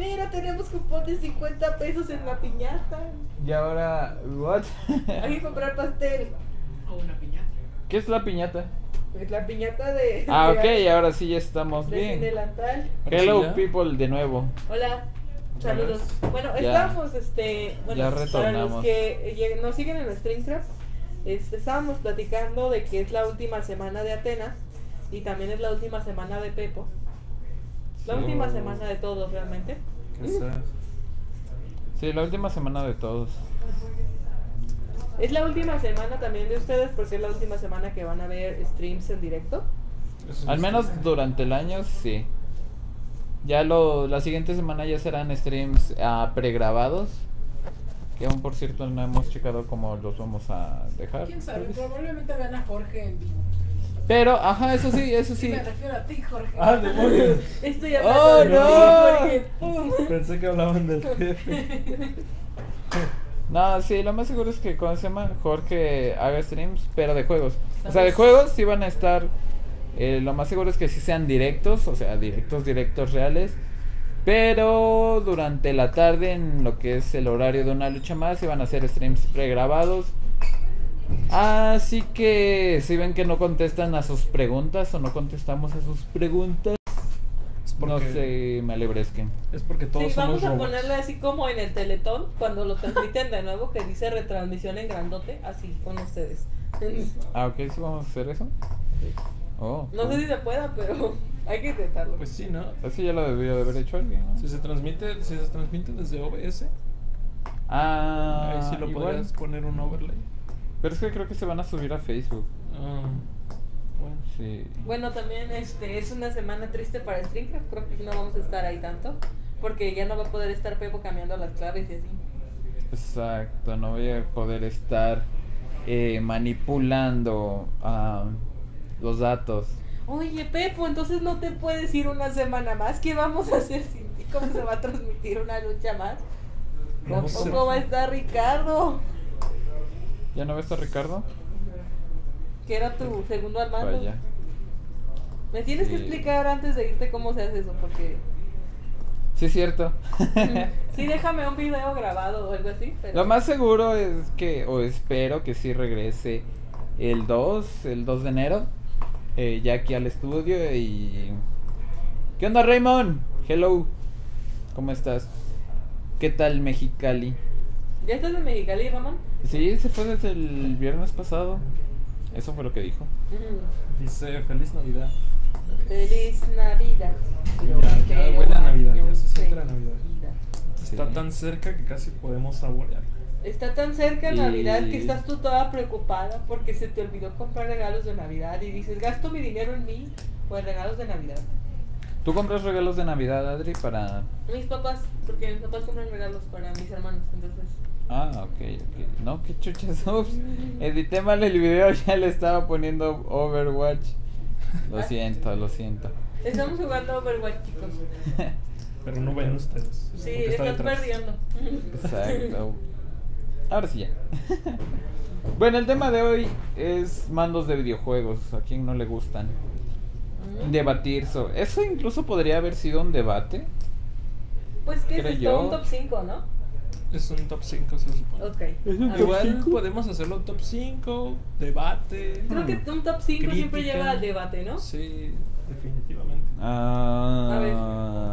Mira, tenemos cupón de 50 pesos en la piñata. Y ahora, ¿what? Hay que comprar pastel. O una piñata. ¿Qué es la piñata? Pues la piñata de. Ah, de- ok, ahora sí ya estamos de bien. delantal. Hello, people, de nuevo. Hola. Saludos. Bueno, Ya. estamos, este, bueno, Ya para retornamos. los que eh, nos siguen en Streamcraft, este, estábamos platicando de que es la última semana de Atenas y también es la última semana de Pepo. La Sí. última semana de todos realmente. ¿Qué es eso? Sí, la última semana de todos. Es la última semana también de ustedes porque es la última semana que van a ver streams en directo. Al menos durante el año, sí. Ya lo, la siguiente semana ya serán streams ah, pregrabados. Que aún por cierto no hemos checado cómo los vamos a dejar. ¿Quién sabe? Probablemente vean a Jorge en vivo. Pero, ajá, eso sí, eso Sí. sí. Me refiero a ti, Jorge. Ah, demonios. Estoy ¡Oh, hablando de no! ti, porque- Pensé que hablaban del jefe. No, sí, lo más seguro es que cuando se llama Jorge haga streams, pero de juegos. O sea, de juegos sí van a estar. eh, lo más seguro es que sí sean directos, o sea, directos, directos reales. Pero durante la tarde, en lo que es el horario de una lucha más, se van a hacer streams pregrabados. Así que si ven que no contestan a sus preguntas o no contestamos a sus preguntas, Es no se me alebresquen. Es porque todos Sí, somos vamos a robots. ponerle así como en el teletón, cuando lo transmiten de nuevo, que dice retransmisión en grandote, así con ustedes. Ah, ok, sí vamos a hacer eso. Oh, No sé si se pueda, pero hay que intentarlo. Pues sí, ¿no? Eso ya lo debió de haber hecho alguien. ¿no? Si se transmite, si se transmite desde OBS, Ah, ahí sí lo igual. podrías poner un overlay. Pero es que creo que se van a subir a Facebook. Ah, bueno. Sí. Bueno, también este es una semana triste para Streamcraft, creo que no vamos a estar ahí tanto, porque ya no va a poder estar Pepo cambiando las claves y así. Exacto, no voy a poder estar eh, manipulando ah, los datos. Oye, Pepo, entonces no te puedes ir una semana más. ¿Qué vamos a hacer sin ti? ¿Cómo se va a transmitir una lucha más? No sé. Tampoco va a estar Ricardo, ¿Ya no ves a Ricardo? que era tu segundo al mando. Vaya. Me tienes que explicar antes de irte cómo se hace eso, porque Sí, es cierto. sí, déjame un video grabado o algo así. Pero... Lo más seguro es que, o espero que sí regrese el 2, el 2 de enero, eh, ya aquí al estudio y... ¿Qué onda Raymond? Hello, ¿cómo estás? ¿Qué tal Mexicali? ¿Ya estás en Mexicali, Ramón? Sí, se fue desde el viernes pasado. Eso fue lo que dijo. Dice Feliz Navidad. Feliz Navidad. Ya, ya huele a Navidad, ya se siente la Navidad. Sí. Está tan cerca que casi podemos saborear. Está tan cerca Y- Navidad que estás tú toda preocupada porque se te olvidó comprar regalos de Navidad y dices, gasto mi dinero en mí o en regalos de Navidad. ¿Tú compras regalos de Navidad, Adri, para...? Mis papás, porque mis papás compran regalos para mis hermanos, entonces... Ah, ok, ok. No, qué chuchas. Ups. Edité mal el video, ya le estaba poniendo Overwatch. Lo siento, lo siento. Estamos jugando Overwatch, chicos. Pero no ven ustedes. Sí, porque está estás detrás. perdiendo. Exacto. Ahora sí ya. Bueno, el tema de hoy es mandos de videojuegos. ¿A quién no le gustan? Debatir sobre... Eso incluso podría haber sido un debate. Pues que es yo. un top 5, ¿no? Es un top 5, se supone. Ok. Es un A top ver. Igual podemos hacerlo top 5, debate. Creo que un top 5 siempre lleva al debate, ¿no? Sí, definitivamente. Ah, A ver,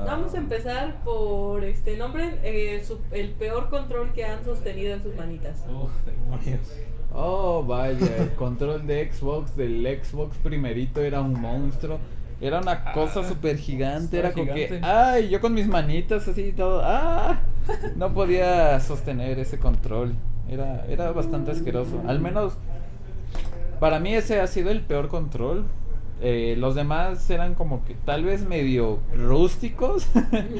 vamos a empezar por este nombre, eh, su- el peor control que han sostenido en sus manitas. Oh, demonios. Oh, vaya, el control de Xbox del Xbox primerito era un monstruo. Era una Ah, cosa súper gigante. Era como que, ay, yo con mis manitas así y todo. Ah, no podía sostener ese control. Era, era bastante asqueroso. Al menos para mí ese ha sido el peor control. Eh, los demás eran como que tal vez medio rústicos,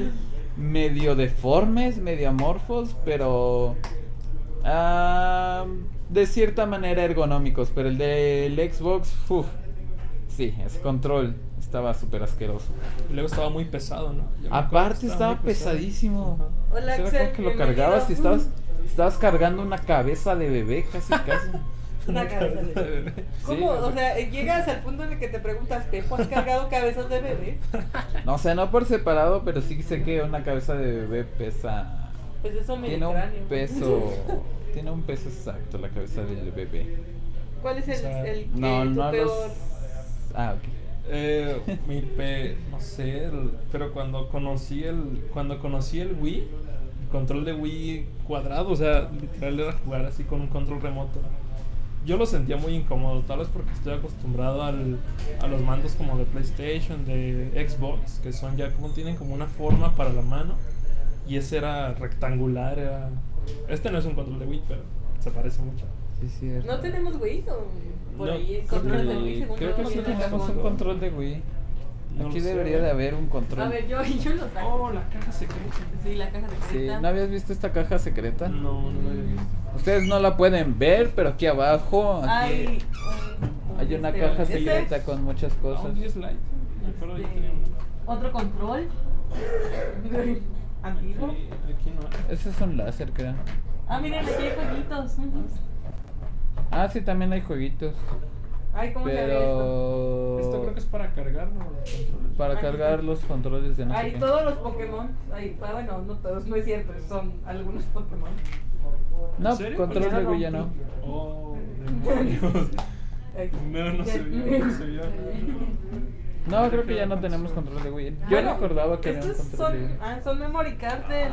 medio deformes, medio amorfos, pero ah, de cierta manera ergonómicos. Pero el del Xbox, uff, sí, ese control estaba súper asqueroso. Y luego estaba muy pesado, ¿no? Aparte estaba pesadísimo. Hola, O sea, era Axel, como que lo cargabas y estabas, estabas cargando una cabeza de bebé casi casi. Una cabeza de bebé. ¿Cómo? Sí, o sea, llegas al punto en el que te preguntas, ¿Pepo has cargado cabezas de bebé? No, o sea, no por separado, pero sí sé que una cabeza de bebé pesa. Pues eso me Tiene un peso. Tiene un peso exacto la cabeza del bebé. ¿Cuál es el, el que No, tu no peor? los. Ah, ok. Eh, mi pe, no sé, el- pero cuando conocí el, cuando conocí el Wii, el control de Wii cuadrado, o sea, literal era jugar así con un control remoto. Yo lo sentía muy incómodo, tal vez porque estoy acostumbrado al, a los mandos como de PlayStation, de Xbox, que son ya como tienen como una forma para la mano, y ese era rectangular, era... Este no es un control de Wii, pero se parece mucho. Sí, es cierto. ¿No tenemos Wii o por No, ahí que- de Wii? según Creo que sí tenemos un control de Wii. No Aquí sé. debería de haber un control. A ver, yo, yo lo saco. Oh, la caja secreta. Sí, la caja de Sí, secreta. ¿no habías visto esta caja secreta? No, no lo había visto. Ustedes no la pueden ver, pero aquí abajo aquí Hay, hay, un- un una este, caja ¿ese? secreta con muchas cosas. un 10 Lite. Me acuerdo que Este. Otro control. Antiguo. Aquí, aquí no. Ese es un láser, creo. Ah, miren, aquí hay jueguitos. Ah, sí, también hay jueguitos. Ay, ¿cómo se ve esto? Pero. Esto creo que es para cargar, ¿no? Los controles. Para cargar los controles de no Hay todos los Pokémon. Hay, ah, bueno, no todos, no es cierto, son algunos Pokémon. No, control de Wii ya no. Oh, demonios. No, no se veía, no se veía. No, creo que ya no tenemos control de Wii. Yo Bueno, recordaba que estos control de son, Wii. ah, son memory cards del,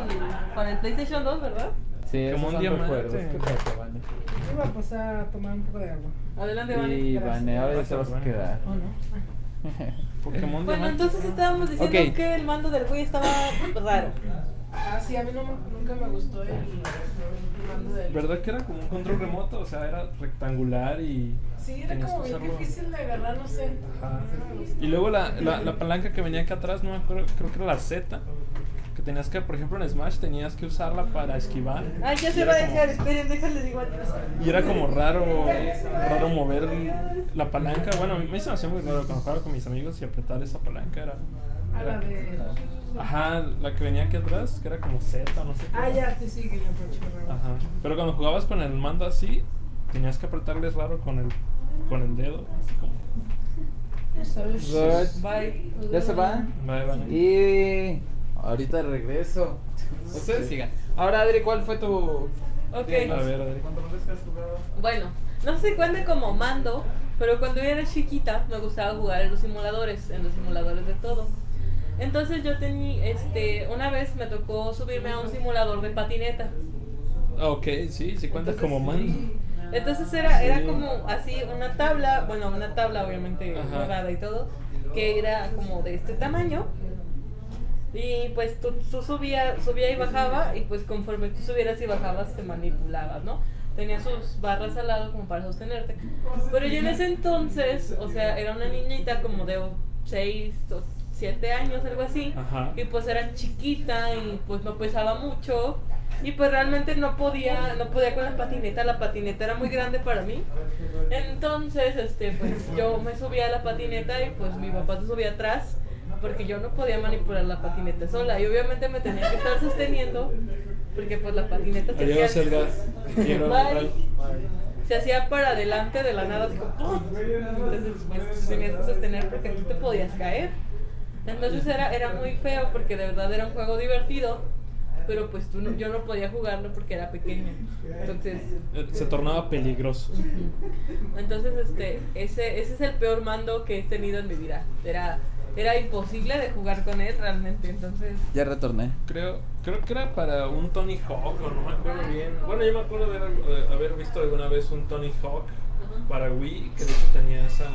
para el PlayStation 2, ¿verdad? Sí, Como un recuerdos que te acaban. Iba a pasar a tomar un poco de agua. Adelante, Vane. Y. Vane, ahora ya te vas a quedar. ¿O no? Pokémon Bueno, Diamante. entonces estábamos diciendo Ok. que el mando del Wii estaba raro. Ah, sí, a mí no, nunca me gustó el mando del... ¿Verdad que era como un control remoto? O sea, era rectangular y. Sí, era como bien usarlo. difícil de agarrar, no sé. Ajá. Y luego la, la, la palanca que venía acá atrás, no me acuerdo, creo que era la Z. Que tenías que, por ejemplo, en Smash tenías que usarla para esquivar. Ay, ya se va a como- dejar, esperen, déjale digo adiós. Y era como raro, raro mover la palanca. Bueno, a mí se me hacía muy raro cuando jugaba con mis amigos y apretar esa palanca era. A la era- de... Ajá, la que venía aquí atrás, que era como Z, no sé qué. Ah, ya, sí, sí, que yo. Ajá. Pero cuando jugabas con el mando así, tenías que apretarles raro con el, con el dedo. Así como. Bye. ¿Ya se van? Vale, vale. Y ahorita regreso. Ustedes sigan. Ahora, Adri, ¿cuál fue tu. Ok. A ver, a ver. controles que has jugado? Bueno, no sé si cuenta como mando, pero cuando yo era chiquita me gustaba jugar en los simuladores, en los simuladores de todo. Entonces yo tenía, este, una vez me tocó subirme a un simulador de patineta. Ah, Ok, sí, sí cuenta Entonces, como mando. Entonces era, era como así una tabla, bueno, una tabla obviamente dorada y todo, que era como de este tamaño. Y pues tú, tú subía, subía y bajaba y pues conforme tú subieras y bajabas te manipulabas, ¿no? Tenía sus barras al lado como para sostenerte. Pero yo en ese entonces, o sea, era una niñita como de 6 o 7 años, algo así. Ajá. Y pues era chiquita y pues no pesaba mucho. Y pues realmente no podía, no podía con la patineta, la patineta era muy grande para mí. Entonces, este, pues yo me subía a la patineta y pues mi papá se subía atrás porque yo no podía manipular la patineta sola. Y obviamente me tenía que estar sosteniendo porque pues la patineta se Adiós, hacía. Quiero bye. se hacía para adelante de la nada, así como, ¡pum! Entonces, pues tenías que sostener porque tú te podías caer. Entonces era, era muy feo porque de verdad era un juego divertido, pero pues tú no- yo no podía jugarlo porque era pequeña. Entonces, Eh, Se tornaba peligroso. entonces este, ese, ese es el peor mando que he tenido en mi vida. Era, era imposible de jugar con él realmente, entonces... Ya retorné. Creo, creo que era para un Tony Hawk, o no me acuerdo bien. Bueno, yo me acuerdo de haber, de haber visto alguna vez un Tony Hawk para Wii, que de hecho tenía esa...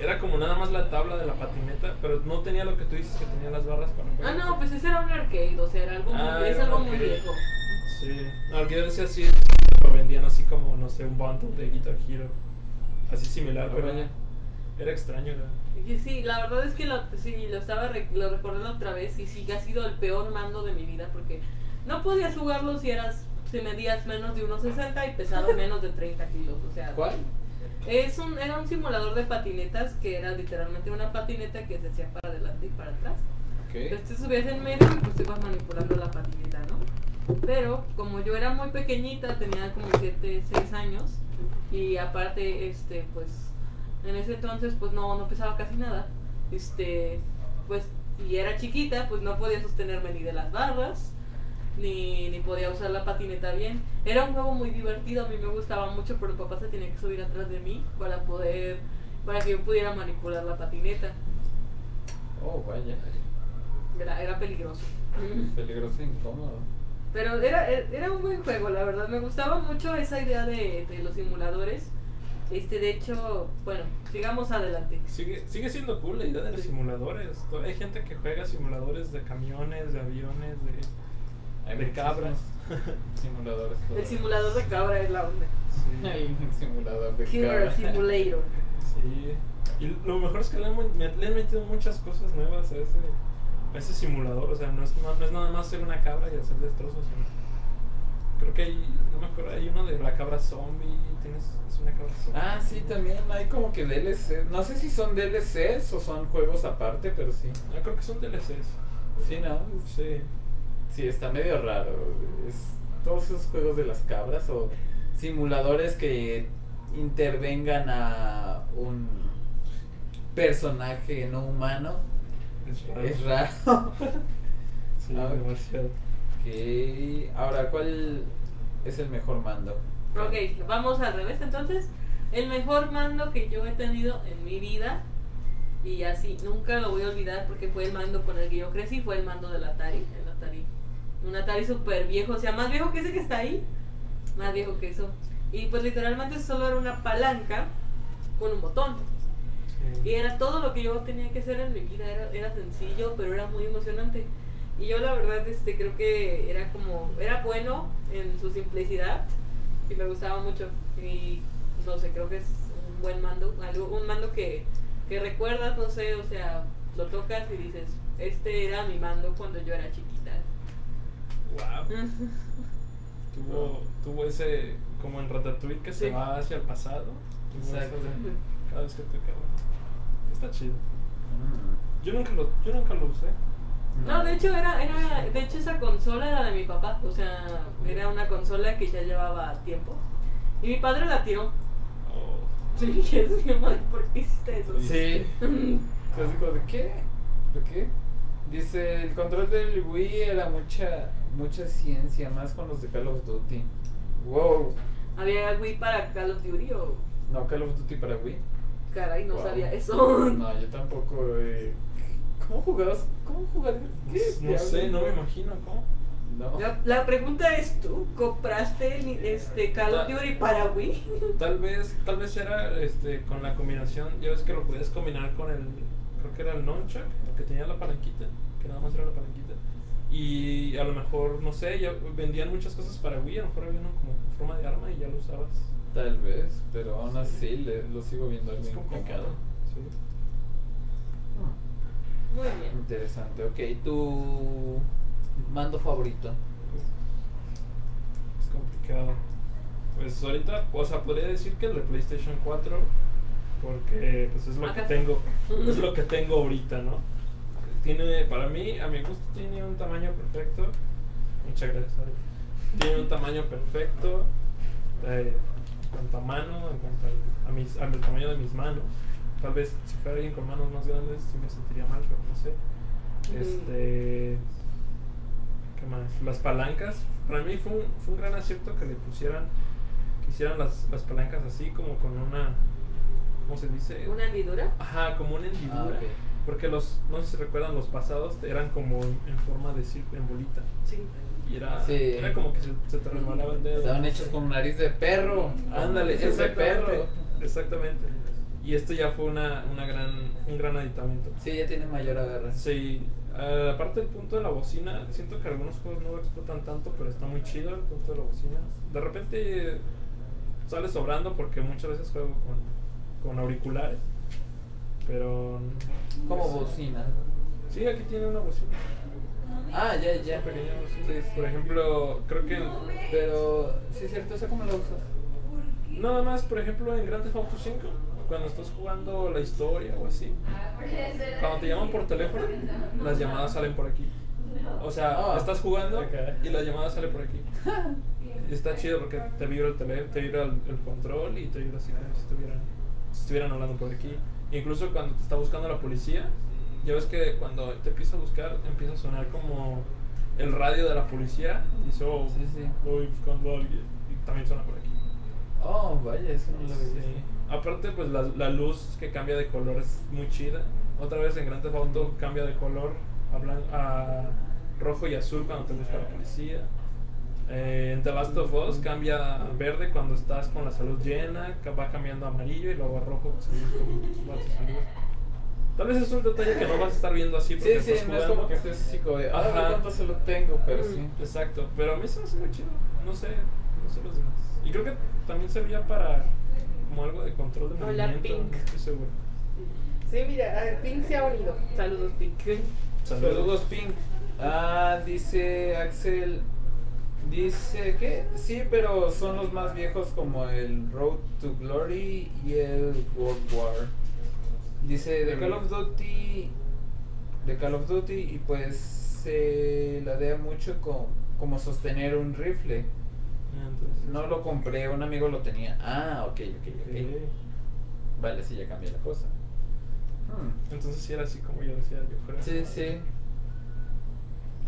Era como nada más la tabla de la patineta, pero no tenía lo que tú dices que tenía las barras para Ah, no, pues ese era un arcade, o sea, era algo muy, Ah, es era algo muy viejo. Sí, no, que yo decía así, lo vendían así como, no sé, un bundle de Guitar Hero. Así similar, Ah, pero vaya. era extraño. Y sí, la verdad es que lo, sí, lo estaba re- lo recordando otra vez y sí ha sido el peor mando de mi vida porque no podías jugarlo si eras si medías menos de 1.60 y pesabas menos de 30 kilos, o sea, ¿Cuál? Es un era un simulador de patinetas que era literalmente una patineta que se hacía para adelante y para atrás. Entonces te subías en medio y pues ibas manipulando la patineta, ¿no? Pero como yo era muy pequeñita, tenía como 7, 6 años y aparte, este, pues en ese entonces pues no, no pesaba casi nada. Este, pues y era chiquita, pues no podía sostenerme ni de las barras, ni, ni podía usar la patineta bien. Era un juego muy divertido, a mí me gustaba mucho, pero el papá se tenía que subir atrás de mí para poder, para que yo pudiera manipular la patineta. Oh, vaya. Era, era peligroso. Peligroso e incómodo. Pero era, era un buen juego, la verdad. Me gustaba mucho esa idea de, de los simuladores. Este, de hecho, bueno, sigamos adelante. Sigue, sigue siendo cool la idea de los Sí. simuladores. Hay gente que juega simuladores de camiones, de aviones, de, Hay de cabras. Simuladores. El simulador de cabra es la onda. Sí. El simulador de Killer cabra. Simulator. Sí. Y lo mejor es que le han, le han metido muchas cosas nuevas a ese, a ese simulador. O sea, no es, no, no es nada más ser una cabra y hacer destrozos. sino- Creo que hay, no me acuerdo, hay uno de la cabra zombie. Tienes, es una cabra zombie. Ah, sí, también hay como que DLC. No sé si son DLCs o son juegos aparte, pero sí. Ah, creo que son DLCs. Sí, ¿no? Sí. Sí, está medio raro. Es todos esos juegos de las cabras o simuladores que intervengan a un personaje no humano. Es raro. Es raro. Sí, Ah, demasiado. Ok, Ahora, ¿cuál es el mejor mando? Ok, vamos al revés entonces. El mejor mando que yo he tenido en mi vida, y así, nunca lo voy a olvidar porque fue el mando con el que yo crecí, fue el mando del Atari, el Atari. Un Atari súper viejo, o sea, más viejo que ese que está ahí, más viejo que eso. Y pues literalmente solo era una palanca con un botón. Sí. Y era todo lo que yo tenía que hacer en mi vida, era, era sencillo, pero era muy emocionante. Y yo la verdad este, creo que era como, era bueno en su simplicidad y me gustaba mucho. Y no sé, creo que es un buen mando, algo, un mando que, que recuerdas, no sé, o sea, lo tocas y dices, este era mi mando cuando yo era chiquita. Wow. Tuvo, tuvo ese, como en Ratatouille, que se va hacia el pasado. Exacto. Cada vez que toca. Está chido. Mm. Yo nunca lo, yo nunca lo usé. No, de hecho era, era, de hecho esa consola era de mi papá, o sea, era una consola que ya llevaba tiempo. Y mi padre la tiró. Oh, Sí, es mi madre, ¿por qué hiciste eso? Sí. Entonces, ¿de qué? ¿De qué? Dice, el control del Wii era mucha mucha ciencia, más con los de Call of Duty. Wow. ¿Había Wii para Call of Duty o No, Call of Duty para Wii. caray, no Wow. sabía eso? No, yo tampoco. eh. ¿Cómo jugabas? ¿Cómo jugarías? ¿Qué no sé, no me imagino cómo. No. La, la pregunta es, ¿tú compraste el- este Call of Duty para Wii? Tal vez, tal vez era este con la combinación, ya ves que lo podías combinar con el, creo que era el nunchuck, que tenía la palanquita, que nada más era la palanquita. Y a lo mejor, no sé, ya vendían muchas cosas para Wii, a lo mejor había uno como con forma de arma y ya lo usabas. Tal vez, pero aún así le- lo sigo viendo algo Es complicado. Sí. Muy bien. Interesante. Ok, tu mando favorito. Es complicado. Pues ahorita, o sea, podría decir que el de PlayStation 4, porque pues es lo que tengo, es lo que tengo ahorita, ¿no? Tiene, para mí, a mi gusto, tiene un tamaño perfecto. Muchas gracias. Ari. Tiene un tamaño perfecto, eh, en cuanto a mano, en cuanto al, a mis, al tamaño de mis manos. Tal vez si fuera alguien con manos más grandes sí me sentiría mal, pero no sé. Este. ¿Qué más? Las palancas. Para mí fue un, fue un gran acierto que le pusieran. Que hicieran las, las palancas así, como con una. ¿Cómo se dice? ¿Una hendidura? Ajá, como una hendidura. Ah. Porque los. No sé si recuerdan, los pasados eran como en, forma de círculo, en bolita. Sí. Y era. Sí. Era como que se, se te resbalaba el dedo. Estaban hechos con nariz de perro. Ándale, Narices de exactamente. perro. Exactamente. Y esto ya fue una, una gran, un gran aditamento. Sí, ya tiene mayor agarre. Sí, eh, aparte del punto de la bocina, siento que algunos juegos no lo explotan tanto, pero está muy chido el punto de la bocina. De repente sale sobrando porque muchas veces juego con, con auriculares, pero... Como pues, bocina. Sí, aquí tiene una bocina. Ah, ya, ya. Una pequeña bocina. Sí, sí. Por ejemplo, creo que... Pero, sí es cierto, ¿esa cómo la usas? Nada más, por ejemplo, en Grand Theft Auto 5, cuando estás jugando la historia o así, cuando te llaman por teléfono, las llamadas salen por aquí. O sea, Ah. estás jugando y la llamada sale por aquí. Y está chido porque te vibra el teléfono, te vibra el, el control y te vibra así como si estuvieran, si estuvieran hablando por aquí. Incluso cuando te está buscando la policía, ya ves que cuando te empieza a buscar empieza a sonar como el radio de la policía y dice, oh, Sí, sí. voy buscando a alguien. Y también suena por aquí. Oh, vaya, eso no lo Sí. Aparte, pues la, la luz que cambia de color es muy chida. Otra vez en Grand Theft Auto cambia de color a, a rojo y azul cuando te busca la policía. Eh, en The Last of Us cambia a verde cuando estás con la salud llena, va cambiando a amarillo y luego a rojo salud. Tal vez es un detalle que no vas a estar viendo así porque Sí, sí, no es como que estés así como de, ah, Ajá. cuánto se lo tengo, pero sí. Exacto, pero a mí se me hace muy chido. No sé, no sé los demás. Y creo que también servía para como algo de control de Hola, movimiento. Pink. No estoy seguro. Sí, mira, a ver, Pink se ha unido. Saludos, Pink. Saludos, Pink. Ah, dice Axel. Dice que sí, pero son los más viejos como el Road to Glory y el World War. Dice de Call of Duty. De Call of Duty y pues se ladea mucho con como sostener un rifle. Ah, entonces- No lo compré, un amigo lo tenía. Ah, ok, ok, ok. Ok. Vale, sí, ya cambié la cosa. Hmm. Entonces sí era así como yo decía, yo creo. Sí, sí.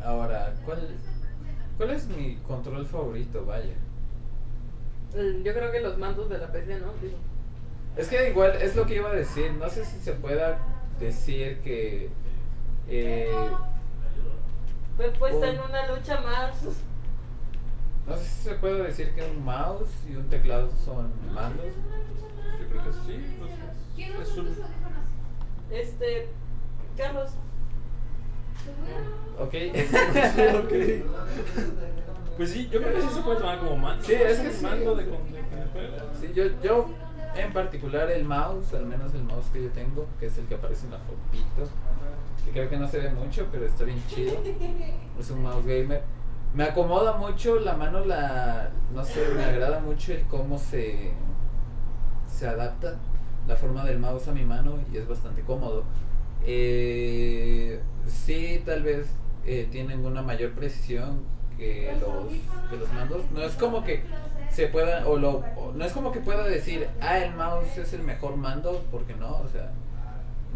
Ahora, ¿cuál, ¿cuál es mi control favorito? Vaya. Yo creo que los mandos de la PC, ¿no? Digo, Es que igual es lo que iba a decir. No sé si se pueda decir que. eh, Pues puesta en una lucha más. no sé si se puede decir que un mouse y un teclado son mandos. Yo creo que sí. pues, es un- Este. Carlos. Ok. Pues sí, yo creo que sí se puede tomar como mando. Sí, es que mando de. Sí, yo, yo en particular el mouse, al menos el mouse que yo tengo, que es el que aparece en la fotito, que creo que no se ve mucho, pero está bien chido. Es un mouse gamer. Me acomoda mucho la mano, la no sé, me agrada mucho el cómo se se adapta la forma del mouse a mi mano y es bastante cómodo. Eh, sí, tal vez eh, tienen una mayor precisión que los, que los mandos. No es como que se pueda, o lo, o no es como que pueda decir, ah, el mouse es el mejor mando, porque no, o sea,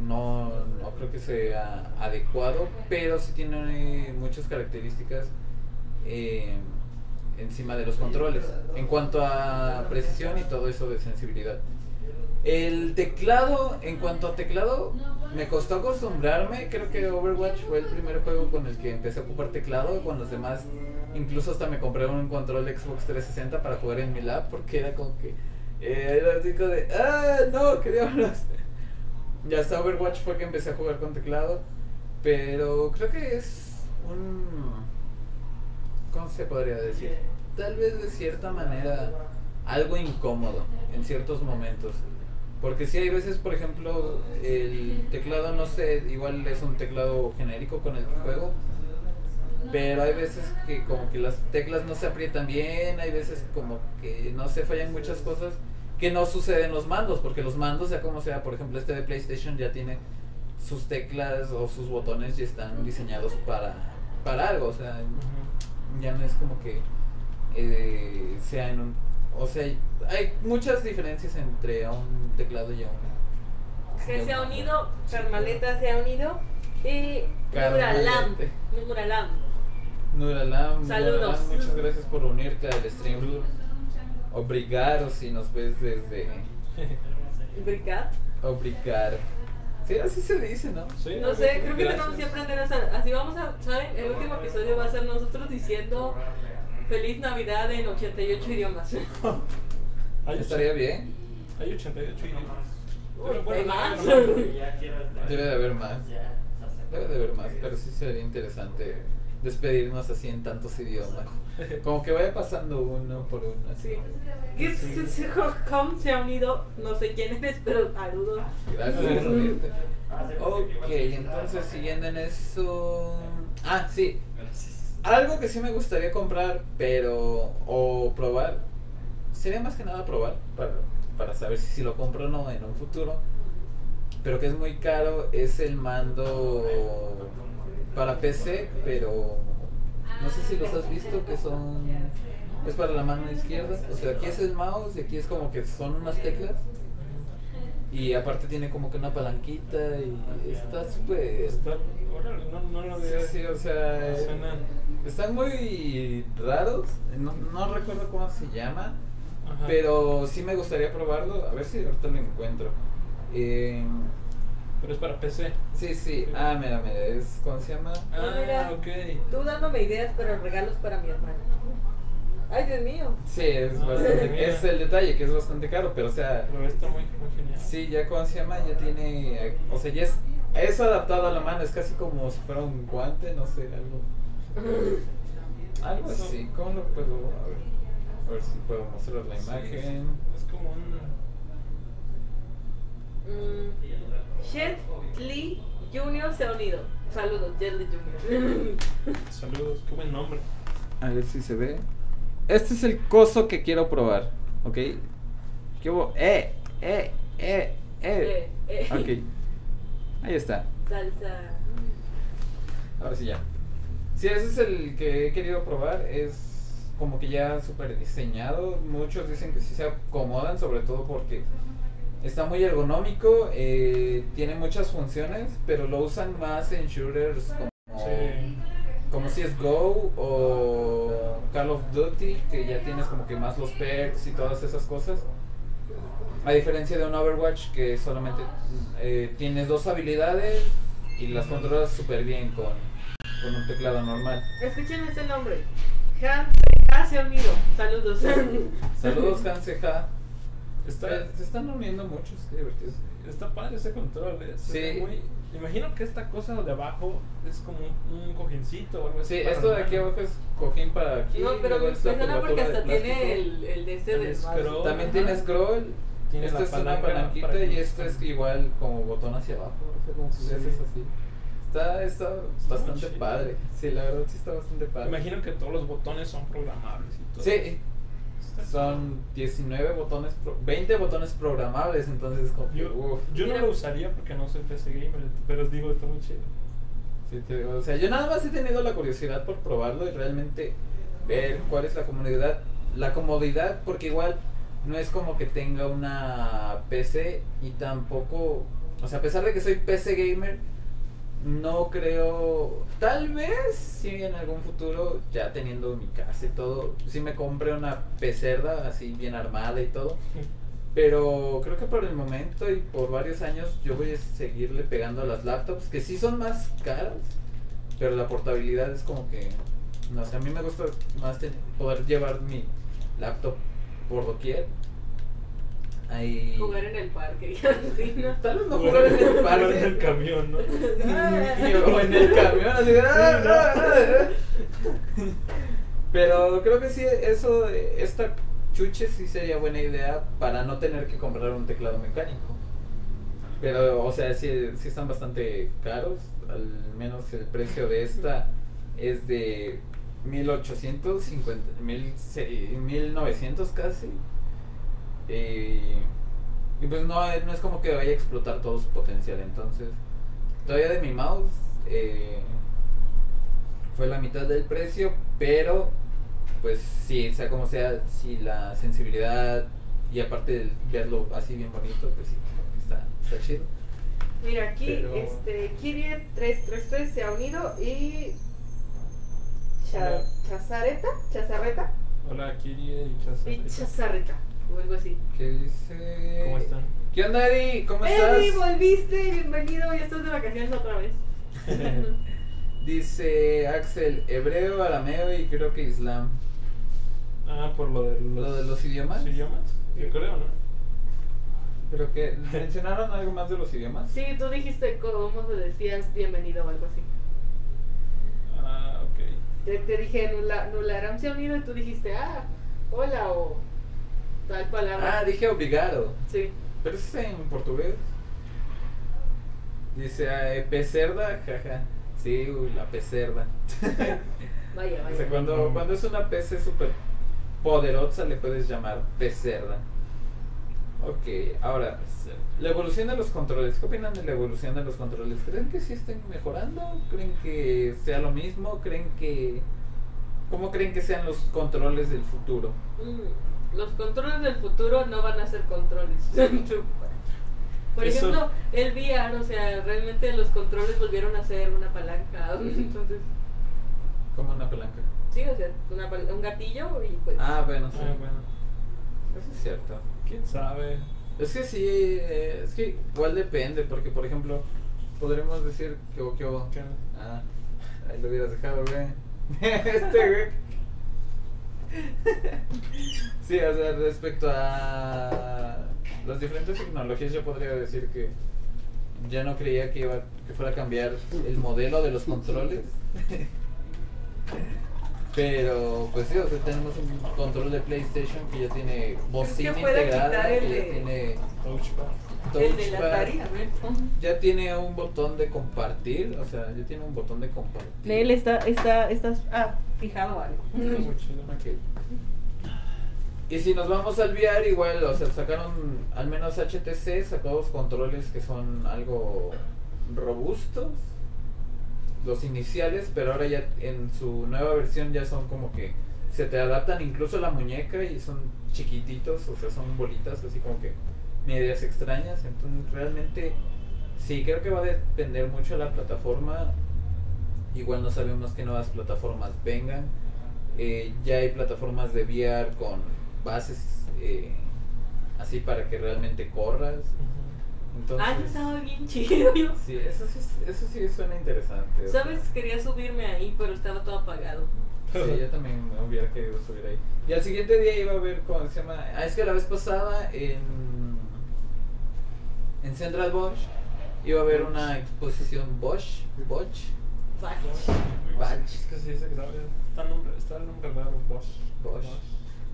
no, no creo que sea adecuado, pero sí tiene muchas características eh, encima de los controles, en cuanto a precisión y todo eso de sensibilidad. El teclado, en cuanto a teclado, me costó acostumbrarme. Creo que Overwatch fue el primer juego con el que empecé a ocupar teclado. Con los demás, incluso hasta me compré un control Xbox 360 para jugar en mi lab. Porque era como que. eh, era así como de. ¡Ah! No, qué diablos. Ya hasta Overwatch fue que empecé a jugar con teclado. Pero creo que es un. ¿Cómo se podría decir? Tal vez de cierta manera algo incómodo en ciertos momentos. Porque si hay veces, por ejemplo, el teclado, no sé, igual es un teclado genérico con el juego. Pero hay veces que como que las teclas no se aprietan bien, hay veces como que no se fallan muchas cosas que no suceden en los mandos, porque los mandos, sea como sea, por ejemplo, este de PlayStation ya tiene sus teclas o sus botones ya están diseñados para, para algo, o sea, ya no es como que eh, sea en un... O sea, hay muchas diferencias entre a un teclado y a un... Que se ha unido. Carmaleta se ha unido. Y. Nuralam. Nuralam. Nuralam, Saludos. Nuralam, muchas gracias por unirte al stream. Obrigado si nos ves desde... Brigad. Obrigado. Sí, así se dice, ¿no? Sí, No sé, creo que gracias. tenemos que aprender a hacer. Así vamos a. ¿Saben? El último episodio va a ser nosotros diciendo. Feliz Navidad en 88 idiomas. Hay Estaría bien. Hay 88 idiomas. Uy, Pero bueno, hay más. Debe de haber más. Debe de haber más, pero sí sería interesante despedirnos así en tantos idiomas. Como que vaya pasando uno por uno. Así. Sí. Com se ha unido. No sé quién eres, pero saludos. Gracias por unirte. Ok, entonces siguiendo en eso. Ah, sí. Algo que sí me gustaría comprar, pero. o probar. Sería más que nada probar para, para saber si, si lo compro o no en un futuro. Pero que es muy caro, es el mando para PC, pero no sé si los has visto que son es para la mano izquierda, o sea, aquí es el mouse y aquí es como que son unas teclas. Y aparte tiene como que una palanquita y está súper Está, órale, no, no lo Sí, había. sí, o sea, Suena. están muy raros, no, no recuerdo cómo se llama, Ajá. pero sí me gustaría probarlo, a ver si ahorita lo encuentro. Eh, Pero es para PC. sí, sí, ah, mira, mira, es, ¿cómo se llama? Ah, mira. Ah, ok. Tú dándome ideas, pero regalos para mi hermana. Ay, Dios mío. Sí, es Ah, bastante, es el detalle, que es bastante caro, pero o sea, Pero está muy, muy genial. sí, ya ¿cómo se llama? Ya tiene, eh, o sea, ya es, es adaptado a la mano, es casi como si fuera un guante, no sé, algo. Algo así, ¿cómo lo puedo? A ver, a ver si puedo mostrar la Sí, imagen. Es, es como un. Mm, Jet Lee Jr. se ha unido. Saludos, Jet Li Jr. Saludos, qué buen nombre. A ver si se ve. Este es el coso que quiero probar, ¿ok? ¿Qué hubo? ¡Eh! ¡Eh! ¡Eh! ¡Eh! Eh, eh. Ok. Ahí está. Salsa. Ahora sí ya. Sí, ese es el que he querido probar. Es como que ya súper diseñado. Muchos dicen que sí se acomodan, sobre todo porque está muy ergonómico. eh, tiene muchas funciones, pero lo usan más en shooters como, Sí. Como CSGO o Call of Duty, que ya tienes como que más los perks y todas esas cosas. A diferencia de un Overwatch que solamente eh, tienes dos habilidades y las controlas súper bien con, con un teclado normal. Escuchen ese nombre. Han Ha se ha unido. Saludos. Saludos, Hanseja. Está, Se están uniendo muchos, qué divertido. está padre ese control, ¿eh? Se ve Sí. muy- imagino que esta cosa de abajo es como un, un cojincito o algo así. Sí, esto de aquí mano. abajo es cojín para aquí. No, pero me impresiona porque hasta tiene el, el de este El de scroll. También Ajá. tiene scroll. Tiene Esta es una palanquita y esto es igual como botón hacia abajo. O sea, como que Sí. haces así. Está, está bastante padre. Sí, la verdad sí está bastante padre. Imagino que todos los botones son programables y todo. Sí, son 19 botones, pro- 20 botones programables, entonces como que, Yo, uf. yo no lo usaría porque no soy PC gamer, pero os digo, está muy chido. Sí, te digo, o sea, yo nada más he tenido la curiosidad por probarlo y realmente ver cuál es la comodidad, la comodidad, porque igual no es como que tenga una PC y tampoco, o sea, a pesar de que soy PC gamer, no creo, tal vez si en algún futuro ya teniendo mi casa y todo, si me compré una pecerda así bien armada y todo, pero creo que por el momento y por varios años yo voy a seguirle pegando a las laptops, que sí son más caras, pero la portabilidad es como que, no sé, a mí me gusta más poder llevar mi laptop por doquier. Ahí... Jugar en el parque. Sí, ¿no? Tal vez no jugar en el Jugar en el parque. camión, ¿no? Y- o en el camión, así de, "Ah, ah, ah". Pero creo que sí, eso, esta chuche sí sería buena idea para no tener que comprar un teclado mecánico. Pero, o sea, sí, sí están bastante caros. Al menos el precio de esta es de 1850, 1000, 1900 casi. Eh, y pues no, no es como que vaya a explotar todo su potencial. Entonces, todavía de mi mouse eh, fue la mitad del precio, pero pues sí, sea como sea, si la sensibilidad y aparte de verlo así bien bonito, pues sí, está, está chido. Mira, aquí Pero- este, Kirie333 se ha unido y. Cha- Hola. Chazareta, Chazarreta Hola, Kiri y Chazarreta. Y Chazarreta. O algo así. ¿Qué dice? ¿Cómo están? ¿Qué onda, Eddie? ¿Cómo estás? Eddie, volviste. Bienvenido. Ya estás de vacaciones otra vez. Dice Axel, hebreo, arameo y creo que islam. Ah, por lo de los, ¿Lo de los idiomas? idiomas? Yo creo, ¿no? ¿Pero que mencionaron algo más de los idiomas? Sí, tú dijiste cómo se decías bienvenido o algo así. Ah, ok. Te, te dije Nula, Nularam se ha unido y tú dijiste, ah, hola o tal palabra. Ah, dije obrigado. Sí. Pero eso es en portugués. Dice eh, pecerda, jaja. Sí, uy, la pecerda. Vaya, O vaya. sea, cuando, cuando es una PC súper poderosa le puedes llamar pecerda. Ok, ahora, la evolución de los controles. ¿Qué opinan de la evolución de los controles? ¿Creen que sí estén mejorando? ¿Creen que sea lo mismo? ¿Creen que... ¿Cómo creen que sean los controles del futuro? Mm, Los controles del futuro no van a ser controles. Por Eso- ejemplo, el VR, o sea, realmente los controles volvieron a ser una palanca. Entonces, Como una palanca. sí, o sea, una pal- un gatillo y pues. Ah, bueno, sí. Ah, bueno. Eso es cierto. ¿Quién sabe? Es que sí, eh, es que igual depende, porque por ejemplo, podremos decir que o que o- ¿Qué? Ah, ahí lo hubieras dejado, güey. este, güey. Sí, o sea, respecto a las diferentes tecnologías, yo podría decir que ya no creía que iba que fuera a cambiar el modelo de los controles. Pero, pues sí, o sea, tenemos un control de PlayStation que ya tiene bocina integrada, que ya tiene Touchpad. El de la touchpad. Atari, a ver. Ya tiene un botón de compartir, o sea, ya tiene un botón de compartir. Él está, está, estás ah, fijado algo. Está muy chido. Ok. Y si nos vamos al VR, igual, o sea, sacaron, al menos HTC sacó dos controles que son algo robustos, los iniciales, pero ahora ya en su nueva versión ya son como que se te adaptan incluso a la muñeca y son chiquititos, o sea, son bolitas así como que medias extrañas, entonces realmente sí, creo que va a depender mucho de la plataforma, igual no sabemos qué nuevas plataformas vengan. Eh, ya hay plataformas de VR con bases eh, así para que realmente corras. Entonces, Ah, estaba bien chido. sí, eso sí, eso sí suena interesante. Sabes, quería subirme ahí, pero estaba todo apagado. Sí, yo también me hubiera querido subir ahí. Y al siguiente día iba a ver cómo se llama. Ah, es que la vez pasada en, en Central Bosch iba a haber una exposición Bosch. Bosch. Fuck. Batch. Es que se dice que está el nombre, está el nombre raro, Bosch. Bosch.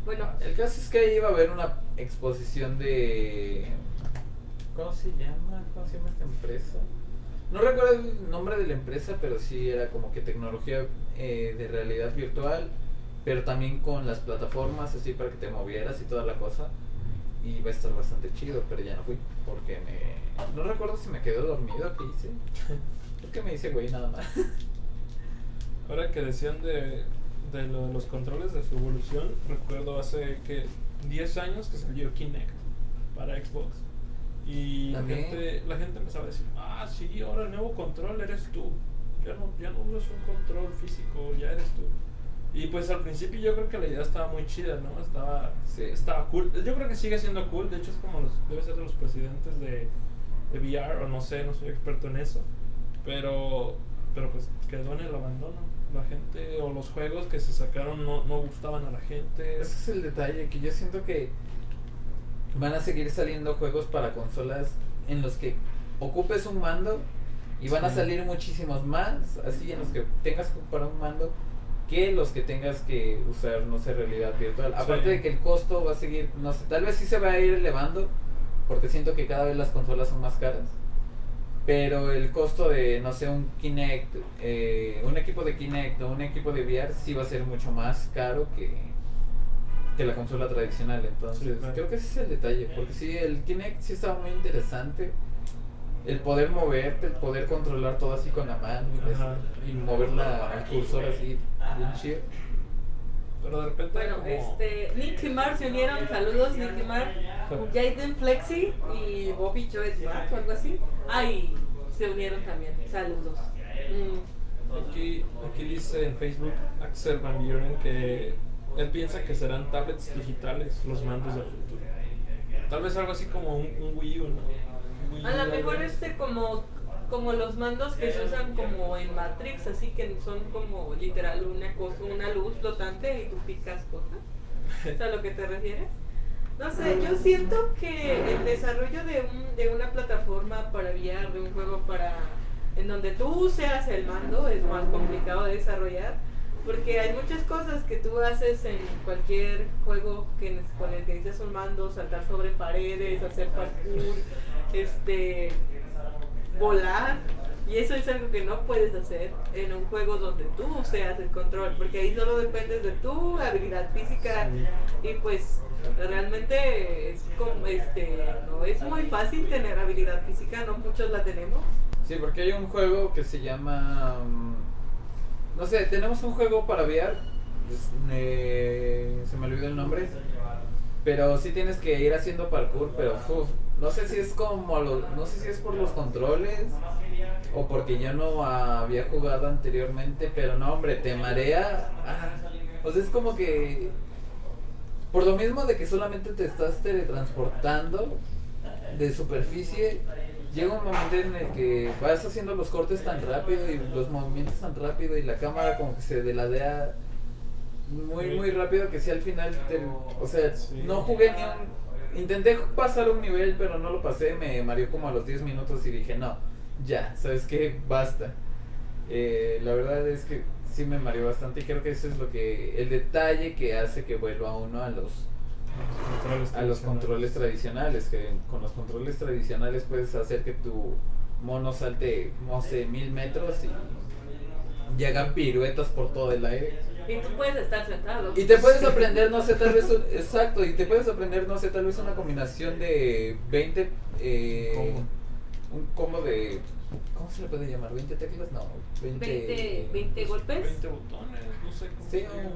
Bueno, El caso es que ahí iba a haber una exposición de. ¿Cómo se llama? ¿Cómo se llama esta empresa? No recuerdo el nombre de la empresa, pero sí era como que tecnología eh, de realidad virtual, pero también con las plataformas así para que te movieras y toda la cosa. Y va a estar bastante chido, pero ya no fui porque me. No recuerdo si me quedé dormido, ¿qué hice? Creo que me hice güey nada más. Ahora que decían de, de lo de los controles de su evolución, recuerdo hace que 10 años que salió Kinect para Xbox. Y la gente, la gente empezaba a decir, ah, sí, ahora el nuevo control eres tú. Ya no, ya no usas un control físico, ya eres tú. Y pues al principio yo creo que la idea estaba muy chida, ¿no? Estaba, Sí. estaba cool. Yo creo que sigue siendo cool, de hecho es como los, debe ser de los presidentes de, de VR, o no sé, no soy experto en eso. Pero, pero pues quedó en el abandono. La gente o los juegos que se sacaron no, no gustaban a la gente. Ese es el detalle, que yo siento que van a seguir saliendo juegos para consolas en los que ocupes un mando y van a salir muchísimos más, así en los que tengas que ocupar un mando que los que tengas que usar, no sé, realidad virtual. Aparte Sí. de que el costo va a seguir, no sé, tal vez sí se va a ir elevando, porque siento que cada vez las consolas son más caras. Pero el costo de, no sé, un Kinect, eh, un equipo de Kinect o un equipo de VR sí va a ser mucho más caro que, que la consola tradicional. Entonces, Sí, claro. creo que ese es el detalle. Porque sí, el Kinect sí estaba muy interesante. El poder moverte, el poder controlar todo así con la mano y, mover la, el cursor así, bien chido. Pero de repente bueno, como- este, Nick y Mar se unieron. Saludos, Nick y Mar. Jaden Flexi y Bobby Joe Smart o algo así. Ay, se unieron también. Saludos. Mm. Aquí, aquí dice en Facebook Axel Van Buren que él piensa que serán tablets digitales los mandos del futuro. Tal vez algo así como un, un Wii U, ¿no? A lo mejor este como como los mandos que se usan como en Matrix, así que son como literal una cosa, una luz flotante y tú picas cosas. ¿Es a lo que te refieres? No sé, yo siento que el desarrollo de, un, de una plataforma para VR, de un juego para en donde tú seas el mando, es más complicado de desarrollar. Porque hay muchas cosas que tú haces en cualquier juego que, con el que necesitas un mando, saltar sobre paredes, hacer parkour, este, volar, Y eso es algo que no puedes hacer en un juego donde tú seas el control, porque ahí solo dependes de tu habilidad física y pues realmente es como este no es muy fácil tener habilidad física, no muchos la tenemos. Sí, porque hay un juego que se llama. mm, No sé, tenemos un juego para VR. eh, se me olvidó el nombre. Pero sí tienes que ir haciendo parkour. Pero uf, no sé si es como. Los, no sé si es por los controles. O porque yo no había jugado anteriormente. Pero no, hombre, te marea. ah, o sea, es como que. Por lo mismo de que solamente te estás teletransportando de superficie, llega un momento en el que vas haciendo los cortes tan rápido y los movimientos tan rápido y la cámara como que se deladea muy muy rápido que si al final te, o sea, no jugué ni un intenté pasar un nivel pero no lo pasé, me mareó como a los 10 minutos y dije, "No, ya, ¿sabes qué? Basta." Eh, la verdad es que sí me mareó bastante y creo que eso es lo que el detalle que hace que vuelva uno a los a los tradicionales. controles tradicionales, que con los controles tradicionales puedes hacer que tu mono salte, no sé, mil metros y, hagan piruetas por todo el aire. Y tú puedes estar sentado. Y te puedes aprender, no sé, tal vez, un- exacto, y te puedes aprender, no sé, tal vez una combinación de 20, eh, Combo. un combo de, ¿cómo se le puede llamar? ¿20 teclas? No, 20, 20, 20 golpes, 20 botones, no sé cómo. Sí, llama.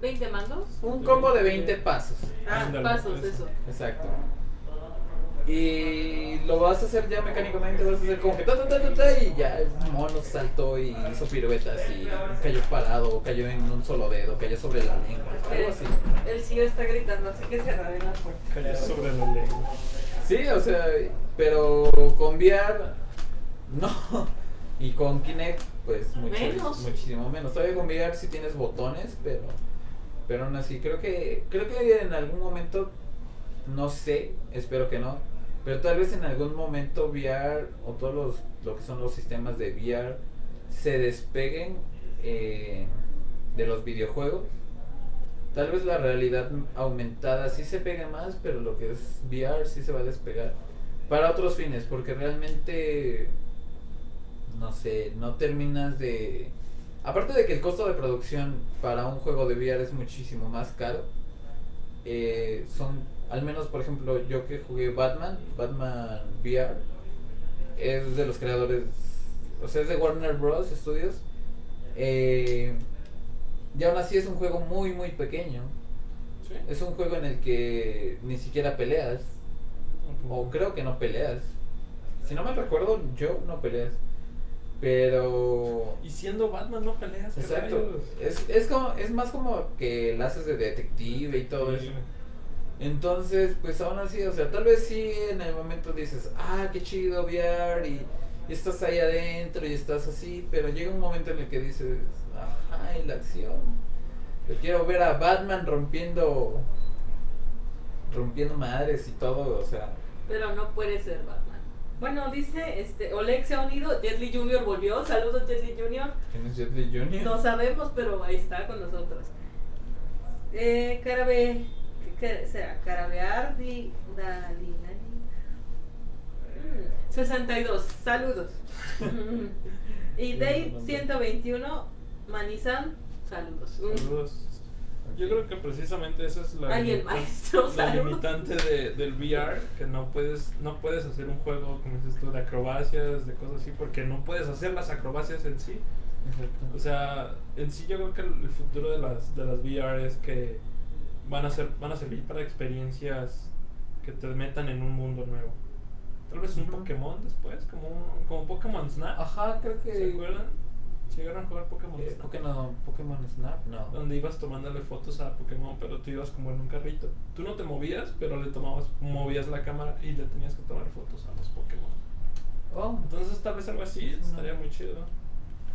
20 mandos. un combo de 20 pasos. Ah, Ándale, pasos, eso. Exacto. Y lo vas a hacer ya mecánicamente, vas a hacer como que ta ta ta ta, ta, y ya el mono saltó y hizo piruetas y cayó parado, o cayó en un solo dedo, cayó sobre la lengua, algo así. El CEO está gritando, así que cerraré la puerta. Cayó sobre la lengua. Sí, o sea, pero con VR no. Y con Kinect, pues mucho, Menos. muchísimo menos. Todavía con VR sí tienes botones, pero pero aún así creo que creo que en algún momento no sé, espero que no, pero tal vez en algún momento VR o todos los lo que son los sistemas de VR se despeguen eh, de los videojuegos. Tal vez la realidad aumentada sí se pegue más, pero lo que es VR sí se va a despegar. Para otros fines, porque realmente, no sé, no terminas de... Aparte de que el costo de producción para un juego de VR es muchísimo más caro, eh, son, al menos por ejemplo, yo que jugué Batman, Batman VR, es de los creadores, o sea, es de Warner Bros. Studios. Eh, y aún así es un juego muy, muy pequeño. ¿Sí? Es un juego en el que ni siquiera peleas. O creo que no peleas. Si no me recuerdo, yo no peleas. Pero. Y siendo Batman no peleas. ¿qué Exacto. Es, es, como, es más como que la haces de detective y todo Sí. eso. Entonces, pues aún así, o sea, tal vez sí en el momento dices, ah, qué chido VR y, y estás ahí adentro y estás así, pero llega un momento en el que dices, ajá, y la acción. Yo quiero ver a Batman rompiendo, rompiendo madres y todo, o sea, Pero no puede ser Batman. Bueno, dice, este, Oleg se ha unido, Jet Li Jr. volvió, saludos Jet Li Jr. ¿quién es Jet Li Jr.? No sabemos, pero ahí está con nosotros. Eh, Carabe, ¿qué qué será? Carabeardi, Dali, Nani. Mm, 62, saludos. y Dave 121, Manizan, saludos. Saludos. Yo creo que precisamente esa es la, limita- maestro, la limitante de, del VR, que no puedes, no puedes hacer un juego, como dices tú, de acrobacias, de cosas así, porque no puedes hacer las acrobacias en sí. O sea, en sí yo creo que el el futuro de las, de las VR es que van a, ser, van a servir para experiencias que te metan en un mundo nuevo. Tal vez un. Pokémon después, como, un- como Pokémon Snap. Ajá, creo que... ¿Se acuerdan? ¿Llegaron a jugar Pokémon Eh, Snap? Pokémon, Pokémon Snap, no. donde ibas tomándole fotos a Pokémon, pero tú ibas como en un carrito. Tú no te movías, pero le tomabas, movías la cámara y le tenías que tomar fotos a los Pokémon. Oh, Entonces tal vez algo así No. estaría muy chido.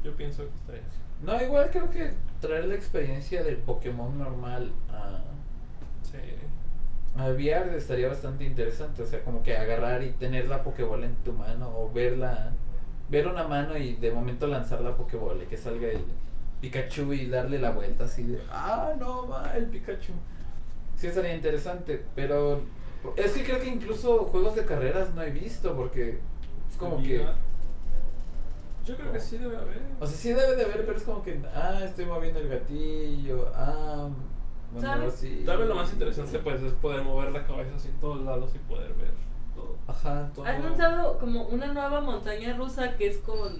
Yo pienso que estaría así. No, igual creo que traer la experiencia del Pokémon normal a, Sí. a VR estaría bastante interesante. O sea, como que agarrar y tener la Pokébola en tu mano o verla, ver una mano y de momento lanzar la Pokébola y que salga el Pikachu y darle la vuelta así de, ah, no, va el Pikachu. Sí estaría interesante, pero es que creo que incluso juegos de carreras no he visto porque es como que... Yo creo que sí debe haber. O sea, sí debe de haber, pero es como que, ah, estoy moviendo el gatillo, ah, bueno, ¿Sabes? así. Tal vez lo más interesante pues es poder mover la cabeza así en todos lados y poder ver todo. Ajá, todo. Han lanzado como una nueva montaña rusa que es con,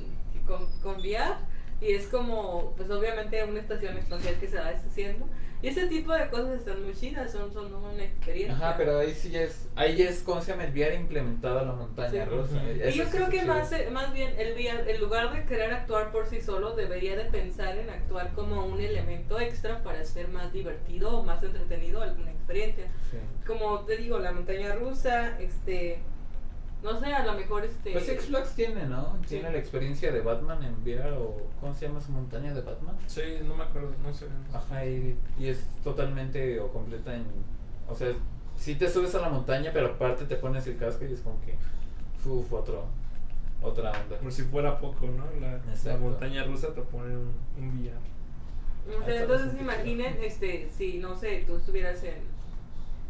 con, con VR y es como, pues obviamente una estación espacial que se va deshaciendo. Y ese tipo de cosas están muy chidas, son, son una experiencia. Ajá, pero ahí sí es, ahí es, ¿cómo se llama? El VR implementado a la montaña Sí. rusa. Y yo creo que más, eh, más bien el VR, en lugar de querer actuar por sí solo, debería de pensar en actuar como un elemento extra para hacer más divertido o más entretenido alguna experiencia. Sí. Como te digo, la montaña rusa, este, no sé, a lo mejor este... Pues Six Flags tiene, ¿no? Sí. Tiene la experiencia de Batman en VR o ¿cómo se llama su montaña de Batman? Sí, no me acuerdo, no sé. no sé. Ajá, y, y es totalmente o completa en, o sea, sí te subes a la montaña, pero aparte te pones el casco y es como que, uf, otro, otra onda. Por si fuera poco, ¿no? La, la montaña rusa te pone un, un VR. O sea, Hasta entonces imaginen, este, si no sé, tú estuvieras en,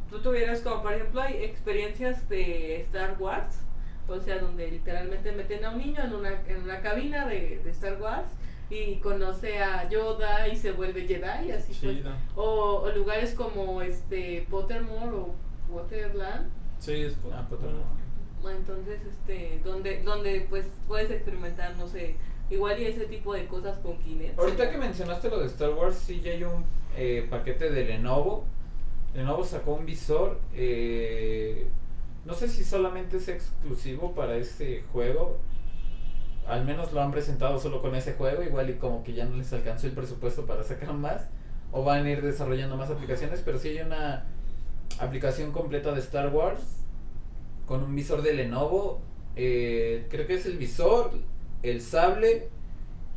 tú tuvieras como por ejemplo hay experiencias de Star Wars, o sea, donde literalmente meten a un niño en una, en una cabina de, de Star Wars y conoce a Yoda y se vuelve Jedi, así pues. O, o lugares como este Pottermore o Potterland, Sí, es Ah, bueno, entonces este, donde, donde pues puedes experimentar, no sé, igual y ese tipo de cosas con Kinect. Ahorita que mencionaste lo de Star Wars, sí ya hay un eh, paquete de Lenovo. Lenovo sacó un visor. eh, no sé si solamente es exclusivo para ese juego. Al menos lo han presentado solo con ese juego. Igual y como que ya no les alcanzó el presupuesto para sacar más. O van a ir desarrollando más aplicaciones. Pero sí hay una aplicación completa de Star Wars. Con un visor de Lenovo. eh, creo que es el visor, el sable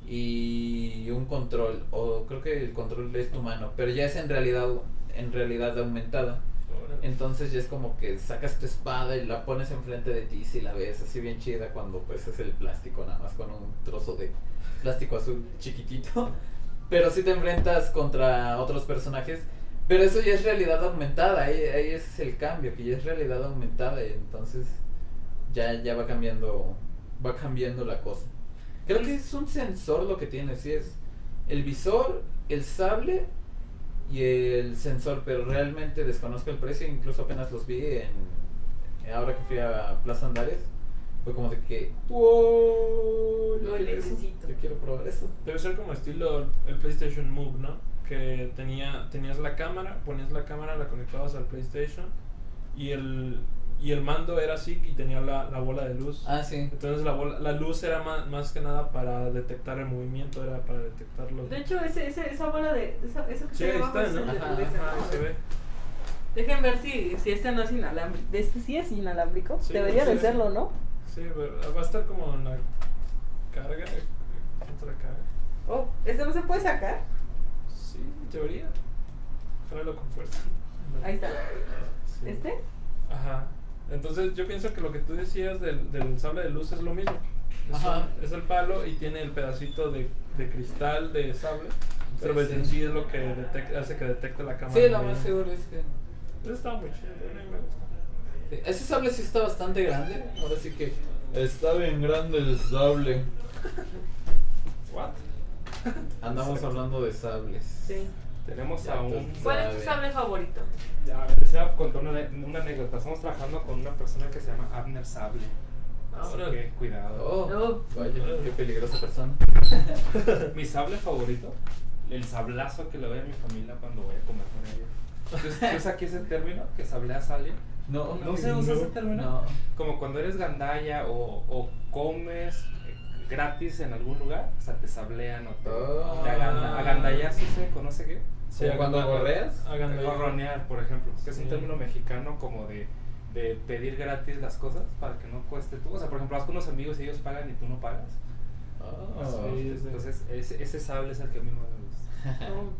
y un control o creo que el control es tu mano pero ya es en realidad en realidad aumentada. Entonces ya es como que sacas tu espada y la pones enfrente de ti si la ves así bien chida cuando pues es el plástico nada más con un trozo de plástico azul chiquitito pero si te enfrentas contra otros personajes pero eso ya es realidad aumentada ahí, ahí es el cambio que ya es realidad aumentada y entonces ya ya va cambiando va cambiando la cosa Creo que es un sensor lo que tiene, sí es el visor, el sable y el sensor, pero realmente desconozco el precio, incluso apenas los vi en ahora que fui a Plaza Andares, fue como de que wow, yo Lo necesito. yo quiero probar eso. Debe ser como estilo el PlayStation Move, ¿no? Que tenía, tenías la cámara, ponías la cámara, la conectabas al PlayStation y el, y el mando era así y tenía la, la bola de luz. Ah, sí. Entonces la, bola, la luz era más, más que nada para detectar el movimiento, era para detectar los... De hecho, ese, ese, esa bola de. Esa, eso que sí, está ahí está, es ¿no? Ajá, se ve. Dejen ver si, si este no es inalámbrico. Este sí es inalámbrico. Sí, Debería de serlo, ¿no? Sí, pero va a estar como en la carga. Otra carga. Oh, ¿este no se puede sacar? Sí, en teoría. Jálalo con fuerza. Ahí está. Sí. ¿Este? Ajá. Entonces yo pienso que lo que tú decías del, del sable de luz es lo mismo. Es, Ajá. un- es el palo y tiene el pedacito de, de cristal de sable. Pero Sí, sí. en sí es lo que detec- hace que detecte la cámara. Sí, lo más seguro es que está muy chido, a mí me gusta. sí, ese sable sí está bastante grande, ahora sí que está bien grande el sable. What? Andamos hablando de sables. Sí. Tenemos Ya, a un... ¿Cuál es tu sable favorito? Ya, les voy a contar una, una anécdota. Estamos trabajando con una persona que se llama Abner Sable. Ah, Así que cuidado. Oh, Oh. vaya, qué peligrosa persona. Mi sable favorito, el sablazo que le doy a mi familia cuando voy a comer con ellos. Entonces, ¿tú usas aquí ese término? Que sablea sale. No, ¿No se usa ese término? No. Como cuando eres gandalla o, o comes eh, gratis en algún lugar, o sea, te sablean o te, Ah. te aganda- agandallas, ¿sí se conoce qué? Sí, ¿Como cuando gorreas? Gorronear, por ejemplo, que es un término mexicano como de, de pedir gratis las cosas para que no cueste tú. O sea, por ejemplo, vas con unos amigos y ellos pagan y tú no pagas. Ah. Sí. Entonces, ese, ese sable es el que a mí más me gusta. Oh.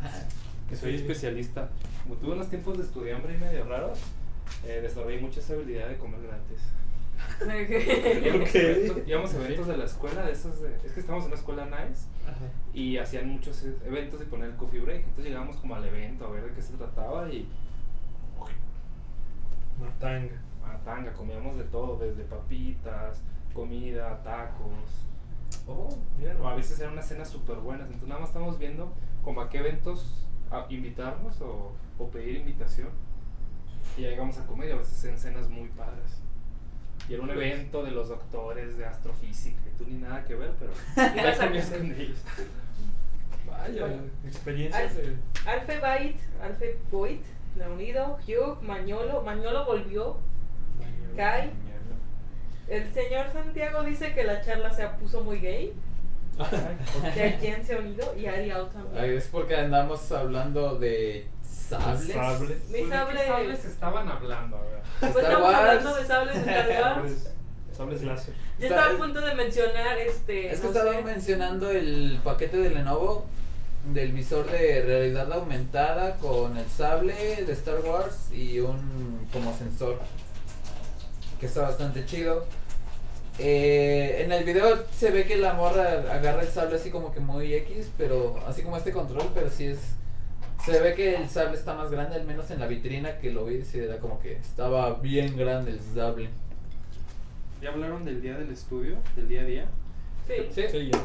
Que soy especialista. Como tuve unos tiempos de estudiambre y medio raros, eh, desarrollé mucha esa habilidad de comer gratis. Íbamos, Ok. a eventos, íbamos a eventos de la escuela, de esos de- es que estamos en una escuela nice Ajá. y hacían muchos e- eventos y ponían el coffee break. Entonces llegábamos como al evento a ver de qué se trataba y Matanga. a tanga, comíamos de todo, desde papitas, comida, tacos. Oh, mira, O a veces eran unas cenas súper buenas. Entonces nada más estamos viendo como a qué eventos a invitarnos o, o pedir invitación. Y ya llegamos a comer y a veces en cenas muy padres. Y era un evento de los doctores de astrofísica y tú ni nada que ver, pero Ibas a comías comer. con ellos. Vaya, Bueno. experiencias de... Alfe Bait, Alfe Boyd, Leonido, Hugh, Mañolo, Mañolo volvió. Kai. El señor Santiago dice que la charla se puso muy gay. De quién se ha unido y Ariel Ay, también. es porque andamos hablando de sables. Sable. Mi Pues, ¿de sable. qué sables estaban hablando? A ver. Pues estamos Wars. hablando de sables de Star Wars. Sables, sables láser. Yo estaba a punto de mencionar este. Es que no estaba sé. mencionando el paquete de Lenovo del visor de realidad aumentada con el sable de Star Wars y un como sensor que está bastante chido. Eh, en el video se ve que la morra agarra el sable así como que muy X, pero así como este control, pero sí es se ve que el sable está más grande, al menos en la vitrina que lo vi, sí era como que estaba bien grande el sable. ¿Ya hablaron del día del estudio? ¿Del día a día? Sí. Sí. Sí, ya.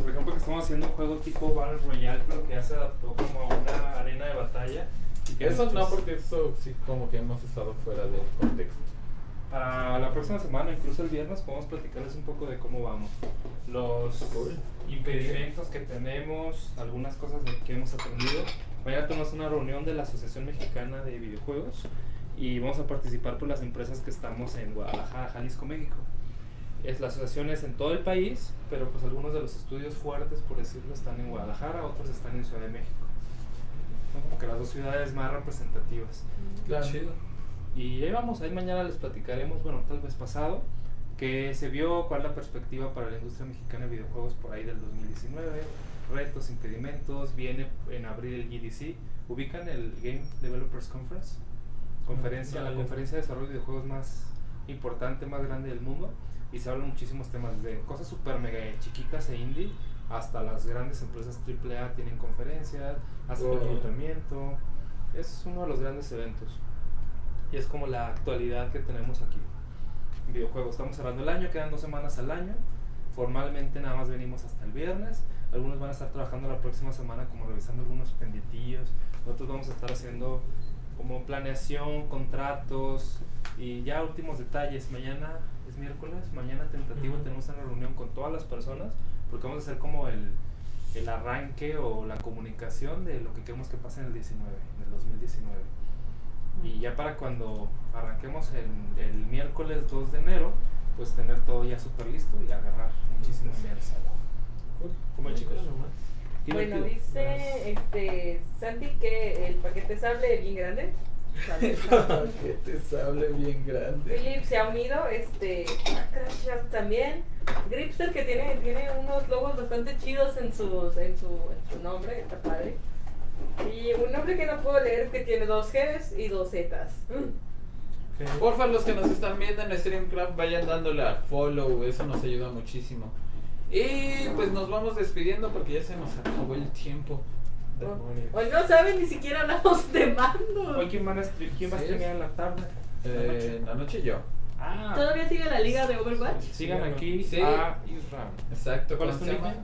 Por ejemplo, que estamos haciendo un juego tipo Battle Royale, pero que ya se adaptó como a una arena de batalla. y que Eso no, porque eso sí como que hemos estado fuera del contexto. Para la próxima semana, incluso el viernes, podemos platicarles un poco de cómo vamos. Los Cool. impedimentos que tenemos, algunas cosas que hemos aprendido. Mañana tenemos una reunión de la Asociación Mexicana de Videojuegos y vamos a participar por las empresas que estamos en Guadalajara, Jalisco, México. Es, la asociación es en todo el país, pero pues algunos de los estudios fuertes, por decirlo, están en Guadalajara, otros están en Ciudad de México. Son como que las dos ciudades más representativas. Claro. Chido. Y ahí vamos, ahí mañana les platicaremos, bueno, tal vez pasado, que se vio, cuál es la perspectiva para la industria mexicana de videojuegos por ahí del 2019, retos, impedimentos, viene en abril el GDC, ubican el Game Developers Conference, conferencia, la conferencia de desarrollo de videojuegos más importante, más grande del mundo, y se hablan muchísimos temas, desde cosas super mega chiquitas e indie, hasta las grandes empresas AAA tienen conferencias, hacen Oh. reclutamiento, es uno de los grandes eventos. Y es como la actualidad que tenemos aquí. Videojuegos. Estamos cerrando el año, quedan dos semanas al año. Formalmente nada más venimos hasta el viernes. Algunos van a estar trabajando la próxima semana como revisando algunos pendientillos. Nosotros vamos a estar haciendo como planeación, contratos y ya últimos detalles. Mañana es miércoles, mañana tentativo tenemos una reunión con todas las personas porque vamos a hacer como el, el arranque o la comunicación de lo que queremos que pase en el 19, en el 2019. Y ya para cuando arranquemos el, el miércoles 2 de enero, pues tener todo ya súper listo y agarrar muchísimo mierda. Como chicos nomás. Bueno, dice este Santi que el paquete sable es bien grande. Sale. que te sable bien grande. Philip se ha unido, este, Crash Shot también. Gripster que tiene, tiene unos logos bastante chidos en, sus, en, su, en su nombre, está padre. Y un nombre que no puedo leer que tiene dos Gs y dos Zs. Porfa, los que nos están viendo en Streamcraft vayan dándole a follow, eso nos ayuda muchísimo. Y pues nos vamos despidiendo porque ya se nos acabó el tiempo. Hoy no saben ni siquiera hablamos de Hoy, mando. ¿quién, a quién va a streamear es- en la tabla? Eh, en la noche yo. Ah, ¿Todavía sigue la liga de Overwatch? sigan aquí Sí. a Israel. Exacto. ¿Cuál ¿cómo es tu nickname?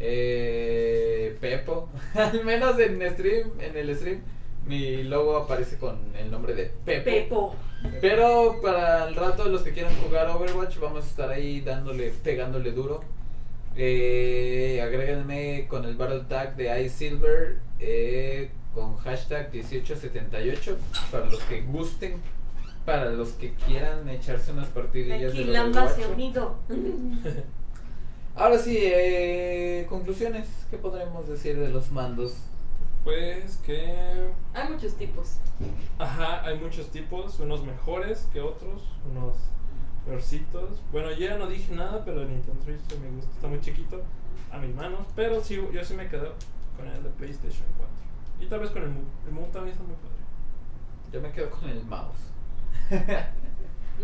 Eh, Pepo. Al menos en stream, en el stream, mi logo aparece con el nombre de Pepo. Pepo. Pero para el rato, los que quieran jugar Overwatch, vamos a estar ahí dándole, pegándole duro. Eh, agréguenme con el Battle Tag de iSilver eh, con hashtag 1878 para los que gusten, para los que quieran echarse unas partidillas Aquí se unido. Ahora sí, eh, conclusiones. ¿Qué podremos decir de los mandos? Pues que. Hay muchos tipos. Ajá, hay muchos tipos, unos mejores que otros, unos peorcitos. Bueno, yo ya no dije nada, pero el Nintendo Switch me gusta, está muy chiquito a mis manos, pero sí, yo sí me quedo con el de PlayStation 4. Y tal vez con el Move. El Move también está muy padre. Yo me quedo con el mouse.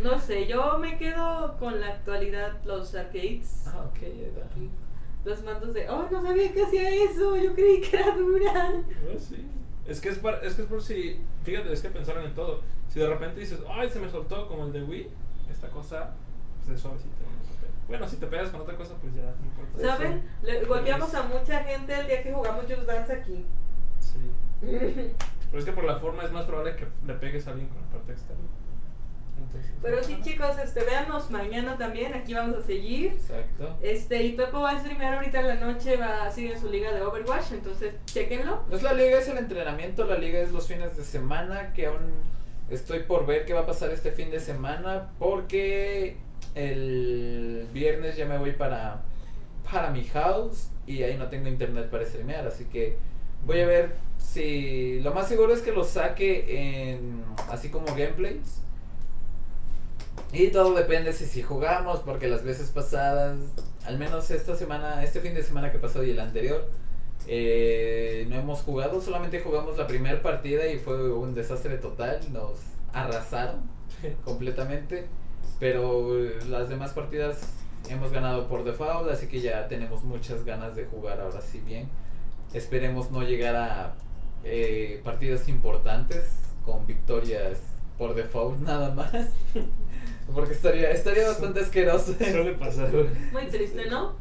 No sé, yo me quedo con la actualidad, los arcades. ah, ok, ya. Los mandos de, oh, no sabía que hacía eso, yo creí que era dura. Pues sí. Es que es, par- es que es por si. Fíjate, es que pensaron en todo. Si de repente dices, ay, se me soltó como el de Wii, esta cosa pues es suavecita. Bueno, si te pegas con otra cosa, pues ya no importa. ¿Saben? Le golpeamos a mucha gente el día que jugamos Just Dance aquí. Sí. Pero es que por la forma es más probable que le pegues a alguien con la parte externa. Entonces, Pero sí, chicos, este, véanos mañana también, aquí vamos a seguir. Exacto. Este, y Pepo va a streamear ahorita en la noche, va a seguir en su liga de Overwatch, entonces chequenlo. No es la liga, es el entrenamiento. La liga es los fines de semana. Que aún estoy por ver qué va a pasar este fin de semana. Porque el viernes ya me voy para, para mi house. Y ahí no tengo internet para streamear. Así que voy a ver si. Lo más seguro es que lo saque en. Así como gameplays. Y todo depende si, si jugamos. Porque las veces pasadas. Al menos esta semana. Este fin de semana que pasó y el anterior. Eh, no hemos jugado, solamente jugamos la primera partida y fue un desastre total, nos arrasaron completamente, pero las demás partidas hemos ganado por default, así que ya tenemos muchas ganas de jugar ahora sí bien. Esperemos no llegar a eh, partidas importantes con victorias por default nada más, porque estaría, estaría bastante asqueroso. Suele pasar. Muy triste, ¿no?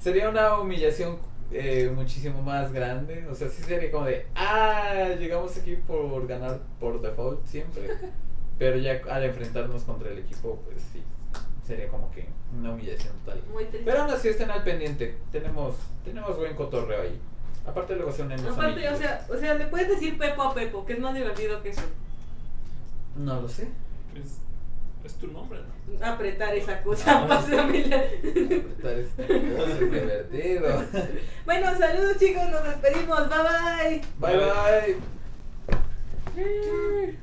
Sería una humillación eh, muchísimo más grande. O sea, sí sería como de, ah, llegamos aquí por ganar por default siempre. Pero ya al enfrentarnos contra el equipo, pues sí, sería como que una humillación total. Muy triste. Pero aún así estén al pendiente. Tenemos, tenemos buen cotorreo ahí. Aparte luego se unen los Aparte, o sea, o sea, le puedes decir Pepo a Pepo, que es más divertido que eso. No lo sé. Es, es tu nombre, ¿no? Apretar esa cosa, pásamela. Apretar esta cosa es divertido. Bueno, saludos chicos, nos despedimos, bye bye. Bye bye.